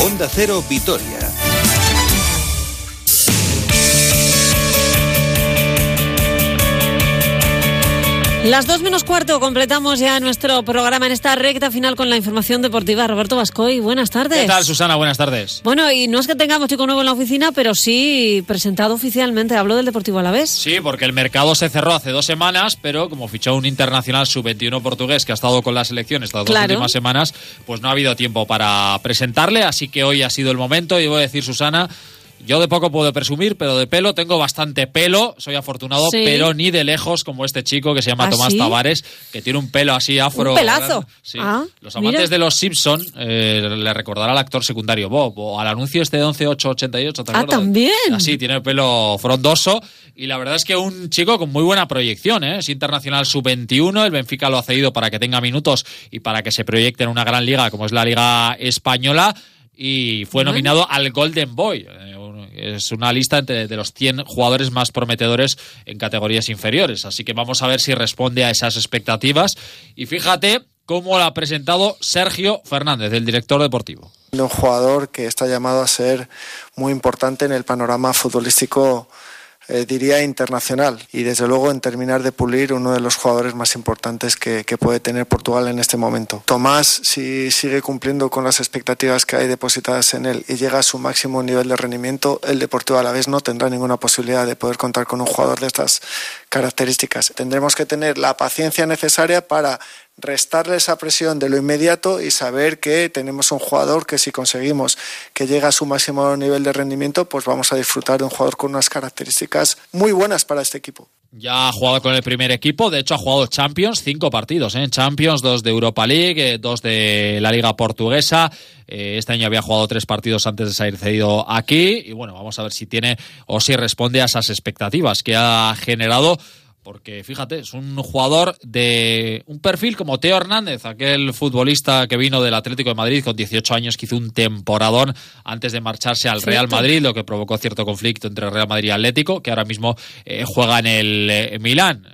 Onda Cero Vitoria. Las dos menos cuarto completamos ya nuestro programa en esta recta final con la información deportiva. Roberto Vascoy, buenas tardes. ¿Qué tal, Susana? Buenas tardes. Bueno, y no es que tengamos chico nuevo en la oficina, pero sí presentado oficialmente. Hablo del Deportivo Alavés. Sí, porque el mercado se cerró hace dos semanas, pero como fichó un internacional sub-21 portugués que ha estado con la selección estas dos últimas semanas, pues no ha habido tiempo para presentarle, así que hoy ha sido el momento y voy a decir, Susana, yo de poco puedo presumir, pero de pelo tengo bastante pelo. Soy afortunado, pero ni de lejos como este chico que se llama ¿Ah, Tomás sí? Tavares, que tiene un pelo así afro. Un pelazo. Sí. Ah, Los amantes mira. de los Simpson eh, le recordará al actor secundario Bob o al anuncio este de 11888. ¿te Ah, también. Así, tiene el pelo frondoso. Y la verdad es que un chico con muy buena proyección, ¿eh? es internacional sub-21. El Benfica lo ha cedido para que tenga minutos y para que se proyecte en una gran liga como es la Liga Española. Y fue Bueno. nominado al Golden Boy. Eh, Es una lista de los 100 jugadores más prometedores en categorías inferiores. Así que vamos a ver si responde a esas expectativas. Y fíjate cómo lo ha presentado Sergio Fernández, el director deportivo. un jugador que está llamado a ser muy importante en el panorama futbolístico, eh, diría, internacional. Y desde luego en terminar de pulir uno de los jugadores más importantes que, que puede tener Portugal en este momento. Tomás, si sigue cumpliendo con las expectativas que hay depositadas en él y llega a su máximo nivel de rendimiento, el Deportivo a la vez no tendrá ninguna posibilidad de poder contar con un jugador de estas características. Tendremos que tener la paciencia necesaria para restarle esa presión de lo inmediato y saber que tenemos un jugador que si conseguimos que llegue a su máximo nivel de rendimiento, pues vamos a disfrutar de un jugador con unas características muy buenas para este equipo. Ya ha jugado con el primer equipo, de hecho ha jugado Champions, cinco partidos, ¿eh? Champions, dos de Europa League, eh, dos de la Liga Portuguesa. Eh, este año había jugado tres partidos antes de salir cedido aquí. Y bueno, vamos a ver si tiene o si responde a esas expectativas que ha generado. Porque fíjate, es un jugador de un perfil como Teo Hernández, aquel futbolista que vino del Atlético de Madrid con 18 años, que hizo un temporadón antes de marcharse al Real. Madrid, lo que provocó cierto conflicto entre Real Madrid y Atlético, que ahora mismo eh, juega en el eh, Milán.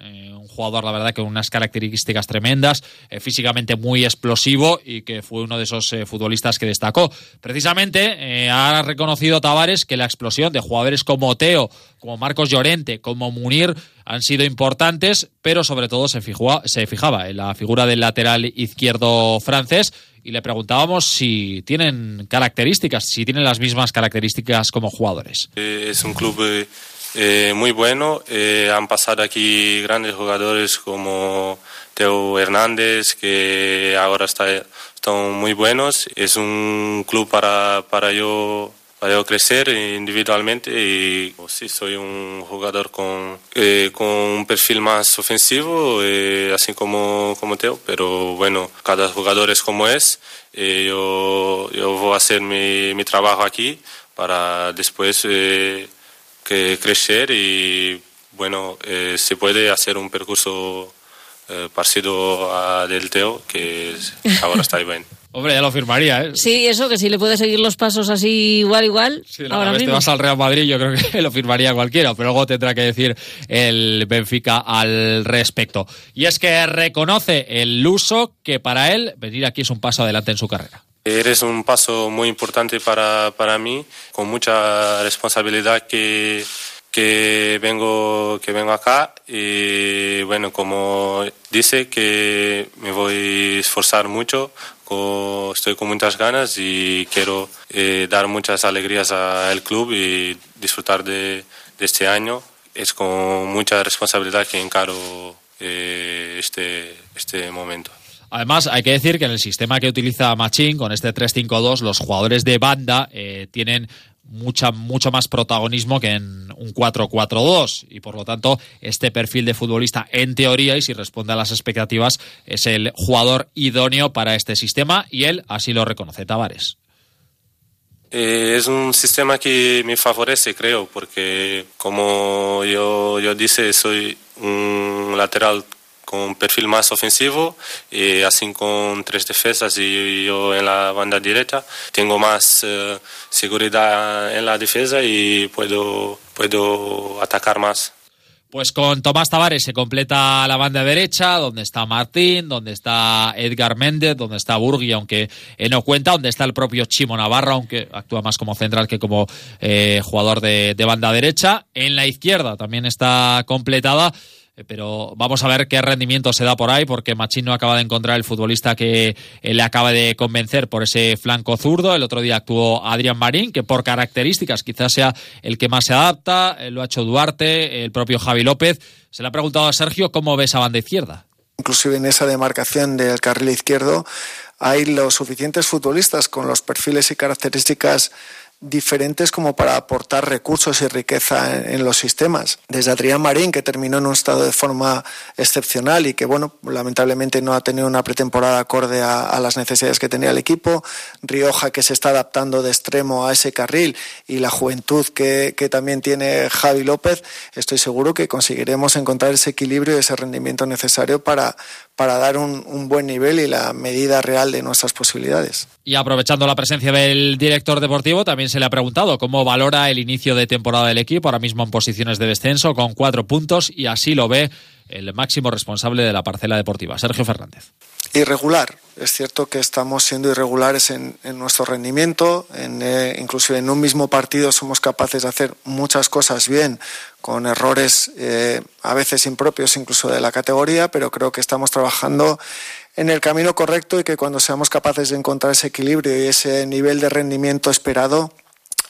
Jugador, la verdad, con unas características tremendas, eh, físicamente muy explosivo y que fue uno de esos eh, futbolistas que destacó. Precisamente eh, ha reconocido Tavares que la explosión de jugadores como Teo, como Marcos Llorente, como Munir han sido importantes, pero sobre todo se, fijó, se fijaba en la figura del lateral izquierdo francés y le preguntábamos si tienen características, si tienen las mismas características como jugadores. Es un club eh, muy bueno. eh, han pasado aquí grandes jugadores como Teo Hernández, que ahora está, están muy buenos. Es un club para, para yo para yo crecer individualmente y pues, sí soy un jugador con, eh, con un perfil más ofensivo eh, así como, como Teo pero bueno cada jugador es como es eh, yo, yo voy a hacer mi, mi trabajo aquí para después eh, que crecer y bueno eh, se puede hacer un percurso eh, parecido a del Teo que ahora está bien Hombre, ya lo firmaría, ¿eh? Sí, eso, que si le puede seguir los pasos así igual, igual, Si ahora vez te mismo. vas al Real Madrid, yo creo que lo firmaría cualquiera, pero luego tendrá que decir el Benfica al respecto. Y es que reconoce el uso que para él venir aquí es un paso adelante en su carrera. Eres un paso muy importante para, para mí, con mucha responsabilidad que, que, vengo, que vengo acá. Y bueno, como dice, que me voy a esforzar mucho, estoy con muchas ganas y quiero eh, dar muchas alegrías al club y disfrutar de, de este año. Es con mucha responsabilidad que encaro eh, este, este momento. Además, hay que decir que en el sistema que utiliza Machín, con este 3-5-2, los jugadores de banda eh, tienen mucha, mucho más protagonismo que en un 4-4-2 y por lo tanto este perfil de futbolista en teoría y si responde a las expectativas es el jugador idóneo para este sistema y él así lo reconoce Tavares. Eh, es un sistema que me favorece, creo, porque como yo, yo dice, soy un lateral con perfil más ofensivo, y así con tres defensas y yo en la banda derecha. Tengo más eh, seguridad en la defensa y puedo, puedo atacar más. Pues con Tomás Tavares se completa la banda derecha, donde está Martín, donde está Edgar Méndez, donde está Burgui, aunque eh, no cuenta, donde está el propio Chimo Navarra, aunque actúa más como central que como eh, jugador de, de banda derecha. En la izquierda también está completada eh, pero vamos a ver qué rendimiento se da por ahí, porque Machín no acaba de encontrar el futbolista que eh, le acaba de convencer por ese flanco zurdo. El otro día actuó Adrián Marín, que por características quizás sea el que más se adapta. Eh, lo ha hecho Duarte, el propio Javi López. Se le ha preguntado a Sergio cómo ve esa banda izquierda. Inclusive en esa demarcación del carril izquierdo hay los suficientes futbolistas con los perfiles y características diferentes como para aportar recursos y riqueza en, los sistemas. Desde Adrián Marín, que terminó en un estado de forma excepcional y que, bueno, lamentablemente no ha tenido una pretemporada acorde a, las necesidades que tenía el equipo. Rioja, que se está adaptando de extremo a ese carril y la juventud que, que también tiene Javi López. Estoy seguro que conseguiremos encontrar ese equilibrio y ese rendimiento necesario para, para dar un, un, buen nivel y la medida real de nuestras posibilidades. Y aprovechando la presencia del director deportivo, también se le ha preguntado cómo valora el inicio de temporada del equipo, ahora mismo en posiciones de descenso, con cuatro puntos, y así lo ve el máximo responsable de la parcela deportiva, Sergio Fernández. Irregular. Es cierto que estamos siendo irregulares en, en nuestro rendimiento, en, eh, inclusive en un mismo partido somos capaces de hacer muchas cosas bien, con errores eh, a veces impropios incluso de la categoría, pero creo que estamos trabajando en el camino correcto y que cuando seamos capaces de encontrar ese equilibrio y ese nivel de rendimiento esperado,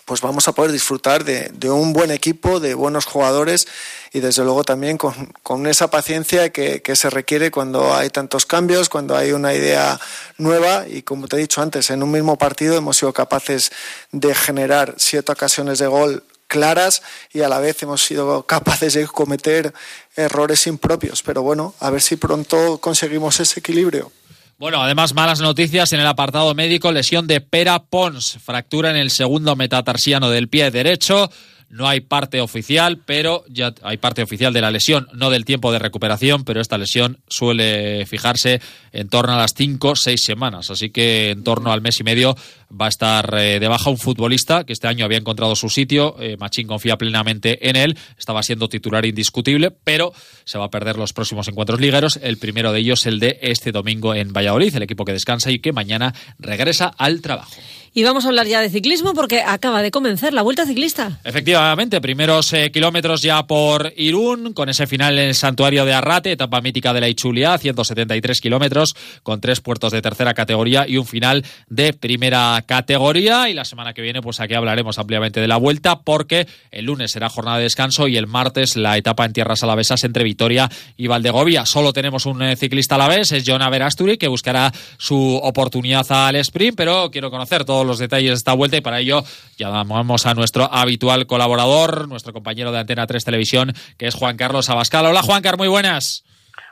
pues vamos a poder disfrutar de, un buen equipo, de buenos jugadores y desde luego también con, esa paciencia que, se requiere cuando hay tantos cambios, cuando hay una idea nueva y como te he dicho antes, en un mismo partido hemos sido capaces de generar siete ocasiones de gol claras y a la vez hemos sido capaces de cometer errores impropios. Pero bueno, a ver si pronto conseguimos ese equilibrio. Bueno, además malas noticias en el apartado médico, lesión de Pera Pons, fractura en el segundo metatarsiano del pie derecho. No hay parte oficial, pero ya hay parte oficial de la lesión, no del tiempo de recuperación, pero esta lesión suele fijarse en torno a las cinco, seis semanas. Así que en torno al mes y medio va a estar eh, de baja un futbolista que este año había encontrado su sitio. Eh, Machín confía plenamente en él. Estaba siendo titular indiscutible, pero se va a perder los próximos encuentros ligueros. El primero de ellos, el de este domingo en Valladolid, el equipo que descansa y que mañana regresa al trabajo. Y vamos a hablar ya de ciclismo porque acaba de comenzar la Vuelta Ciclista. Efectivamente, primeros eh, kilómetros ya por Irún, con ese final en el santuario de Arrate, etapa mítica de la Ichulia, 173 kilómetros, con tres puertos de tercera categoría y un final de primera categoría. Y la semana que viene, pues aquí hablaremos ampliamente de la Vuelta porque el lunes será jornada de descanso y el martes la etapa en tierras alavesas entre Vitoria y Valdegovia. Solo tenemos un eh, ciclista alavés, es John Averasturi, que buscará su oportunidad al sprint, pero quiero conocer todo los detalles de esta vuelta y para ello llamamos a nuestro habitual colaborador, nuestro compañero de Antena 3 Televisión, que es Juan Carlos Abascal. Hola Juan Carlos, muy buenas.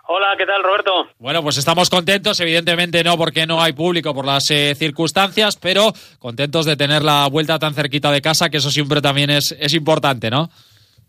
Hola, ¿qué tal, Roberto? Bueno, pues estamos contentos, evidentemente no porque no hay público por las eh, circunstancias, pero contentos de tener la vuelta tan cerquita de casa, que eso siempre también es, es importante, ¿no?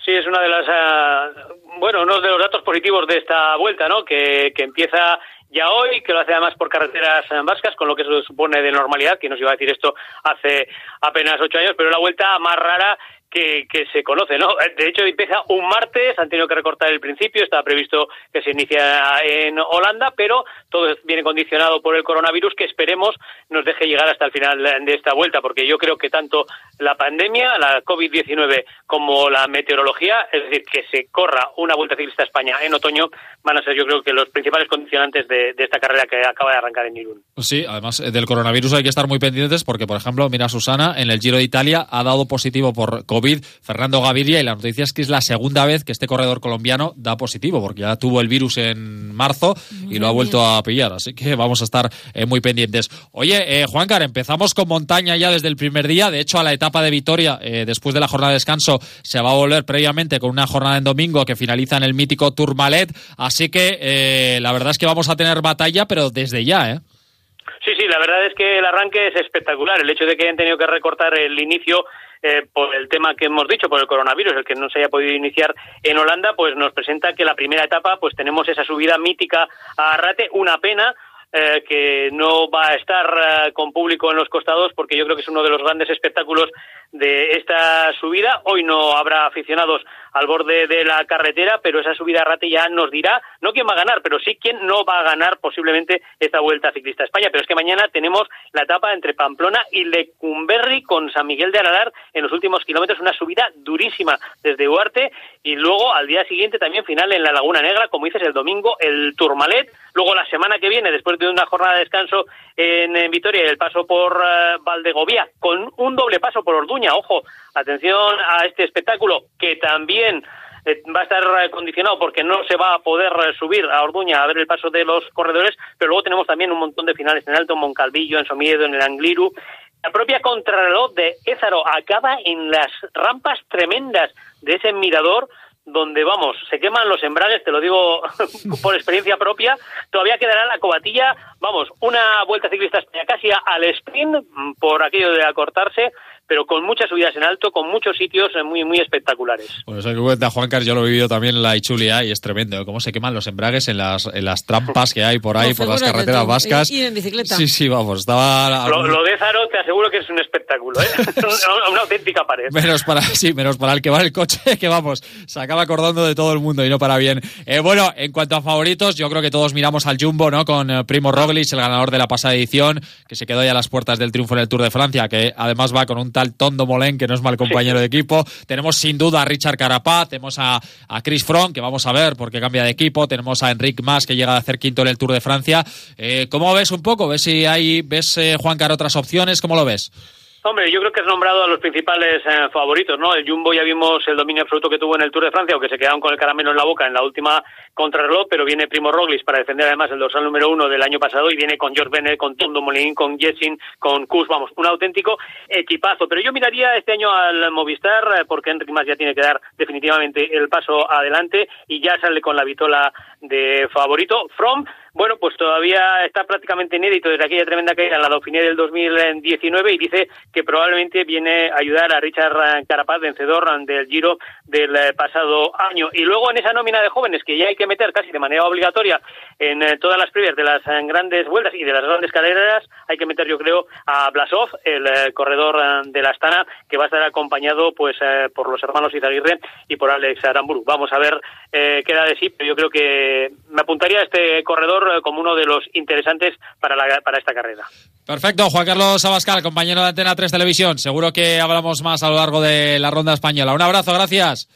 Sí, es una de las, uh, bueno, uno de los datos positivos de esta vuelta, ¿no? Que, que empieza ya hoy, que lo hace además por carreteras vascas, con lo que eso supone de normalidad, que nos iba a decir esto hace apenas ocho años, pero la vuelta más rara que, que, se conoce, ¿no? De hecho, empieza un martes, han tenido que recortar el principio, estaba previsto que se inicia en Holanda, pero todo viene condicionado por el coronavirus que esperemos nos deje llegar hasta el final de esta vuelta, porque yo creo que tanto la pandemia, la COVID-19, como la meteorología, es decir, que se corra una vuelta ciclista a España en otoño, van a ser yo creo que los principales condicionantes de, esta carrera que acaba de arrancar en Irún. Sí, además eh, del coronavirus hay que estar muy pendientes porque, por ejemplo, mira Susana, en el Giro de Italia ha dado positivo por COVID COVID, Fernando Gaviria, y la noticia es que es la segunda vez que este corredor colombiano da positivo, porque ya tuvo el virus en marzo y lo ha vuelto a pillar, así que vamos a estar eh, muy pendientes. Oye, eh, Juancar, empezamos con montaña ya desde el primer día, de hecho a la etapa de Vitoria, eh, después de la jornada de descanso, se va a volver previamente con una jornada en domingo que finaliza en el mítico Tourmalet, así que eh, la verdad es que vamos a tener batalla, pero desde ya, ¿eh? Sí, sí, la verdad es que el arranque es espectacular. El hecho de que hayan tenido que recortar el inicio eh, por el tema que hemos dicho, por el coronavirus, el que no se haya podido iniciar en Holanda, pues nos presenta que la primera etapa, pues tenemos esa subida mítica a Arrate, una pena, eh, que no va a estar con público en los costados porque yo creo que es uno de los grandes espectáculos de esta subida. Hoy no habrá aficionados al borde de la carretera, pero esa subida a ya nos dirá no quién va a ganar, pero sí quién no va a ganar posiblemente esta Vuelta Ciclista a España. Pero es que mañana tenemos la etapa entre Pamplona y Lecumberri con San Miguel de Aralar en los últimos kilómetros, una subida durísima desde Huarte y luego al día siguiente también final en la Laguna Negra, como dices, el domingo el Tourmalet, luego la semana que viene, después de una jornada de descanso en, Vitoria y el paso por uh, Valdegovía, con un doble paso por Orduña, ojo, atención a este espectáculo que también eh, va a estar condicionado porque no se va a poder subir a Orduña a ver el paso de los corredores, pero luego tenemos también un montón de finales en Alto, en Moncalvillo, en Somiedo, en el Angliru. La propia contrarreloj de Ézaro acaba en las rampas tremendas de ese mirador donde vamos, se queman los embragues, te lo digo por experiencia propia, todavía quedará la cobatilla, vamos, una vuelta ciclista casi al sprint por aquello de acortarse, pero con muchas subidas en alto, con muchos sitios eh, muy muy espectaculares. Bueno, eso que cuenta Juan Carlos, yo lo he vivido también en la Ichulia y es tremendo, cómo se queman los embragues en las, en las trampas que hay por ahí, por las carreteras vascas. Y, en bicicleta. Sí, sí, vamos, estaba... Lo, de Zaro te aseguro que es un espectáculo, ¿eh? una auténtica pared. Menos para, sí, menos para el que va en el coche, que vamos, se acaba acordando de todo el mundo y no para bien. Eh, bueno, en cuanto a favoritos, yo creo que todos miramos al Jumbo, ¿no? Con eh, Primo Roglic, el ganador de la pasada edición, que se quedó ya a las puertas del triunfo en el Tour de Francia, que además va con un tal Tondo Molen que no es mal compañero de equipo. Tenemos sin duda a Richard Carapaz, tenemos a, a Chris Froome, que vamos a ver porque cambia de equipo, tenemos a Enric Mas, que llega a hacer quinto en el Tour de Francia. Eh, ¿Cómo ves un poco? ¿Ves si hay, ves, eh, Juan Car, otras opciones? ¿Cómo lo ves? Hombre, yo creo que has nombrado a los principales eh, favoritos, ¿no? El Jumbo ya vimos el dominio absoluto que tuvo en el Tour de Francia, aunque se quedaron con el caramelo en la boca en la última contrarreloj, pero viene Primo Roglic para defender además el dorsal número uno del año pasado y viene con George Bennett, con Tom Dumoulin, con Jessin, con Kus, vamos, un auténtico equipazo. Pero yo miraría este año al Movistar eh, porque Enrique Más ya tiene que dar definitivamente el paso adelante y ya sale con la vitola de favorito. From bueno, pues todavía está prácticamente inédito desde aquella tremenda caída en la Dauphiné del 2019 y dice que probablemente viene a ayudar a Richard Carapaz, vencedor del Giro del pasado año. Y luego en esa nómina de jóvenes que ya hay que meter casi de manera obligatoria en eh, todas las previas de las eh, grandes vueltas y de las grandes carreras, hay que meter yo creo a Blasov, el eh, corredor de la Astana, que va a estar acompañado pues por los hermanos Izaguirre y por Alex Aramburu. Vamos a ver qué da de sí, pero yo creo que me apuntaría a este corredor eh, como uno de los interesantes para, para esta carrera. Perfecto, Juan Carlos Abascal, compañero de Antena 3 Televisión. Seguro que hablamos más a lo largo de la ronda española. Un abrazo, gracias.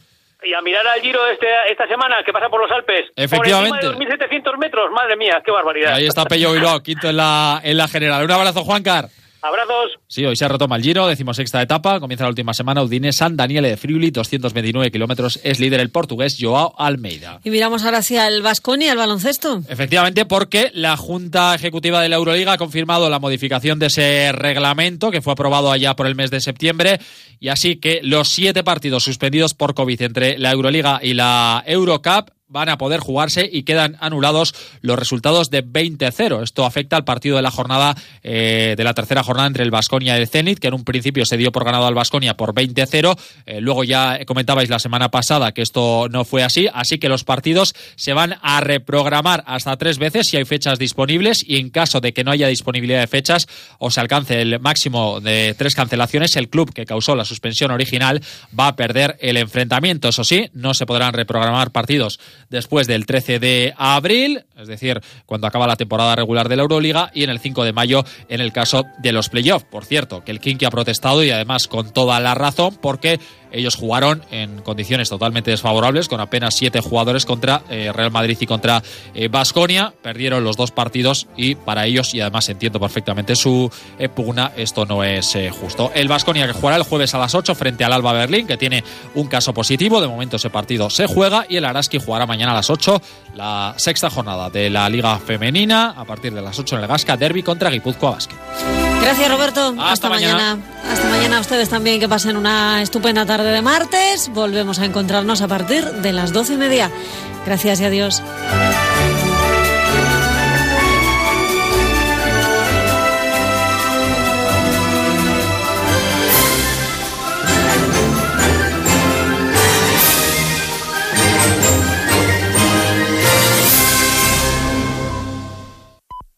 Y a mirar al Giro este, esta semana que pasa por los Alpes. Efectivamente. Por encima de 2.700 metros, madre mía, qué barbaridad. ahí está Pello Bilbao, quinto en la, en la general. Un abrazo, Juan Car. Abrazos. Sí, hoy se retoma el Giro, decimosexta etapa, comienza la última semana, Udine San Daniele de Friuli, 229 kilómetros, es líder el portugués Joao Almeida. Y miramos ahora hacia el Vasconi, al baloncesto. Efectivamente, porque la Junta Ejecutiva de la Euroliga ha confirmado la modificación de ese reglamento que fue aprobado allá por el mes de septiembre y así que los siete partidos suspendidos por COVID entre la Euroliga y la Eurocup van a poder jugarse y quedan anulados los resultados de 20-0. Esto afecta al partido de la jornada eh, de la tercera jornada entre el Vasconia y el Zenit, que en un principio se dio por ganado al Vasconia por 20-0. Eh, luego ya comentabais la semana pasada que esto no fue así, así que los partidos se van a reprogramar hasta tres veces si hay fechas disponibles y en caso de que no haya disponibilidad de fechas o se alcance el máximo de tres cancelaciones, el club que causó la suspensión original va a perder el enfrentamiento. Eso sí, no se podrán reprogramar partidos después del 13 de abril, es decir, cuando acaba la temporada regular de la Euroliga, y en el 5 de mayo en el caso de los playoffs. Por cierto, que el Kinky ha protestado y además con toda la razón porque ellos jugaron en condiciones totalmente desfavorables, con apenas siete jugadores contra eh, Real Madrid y contra Basconia. Eh, Perdieron los dos partidos y para ellos, y además entiendo perfectamente su eh, pugna, esto no es justo. El Basconia que jugará el jueves a las 8 frente al Alba Berlín, que tiene un caso positivo. De momento ese partido se juega y el Araski jugará mañana a las 8 la sexta jornada de la Liga Femenina a partir de las 8 en el Gasca Derby contra Guipúzcoa Basket. Gracias Roberto. Hasta, mañana. Hasta mañana ustedes también que pasen una estupenda tarde de martes. Volvemos a encontrarnos a partir de las doce y media. Gracias y adiós.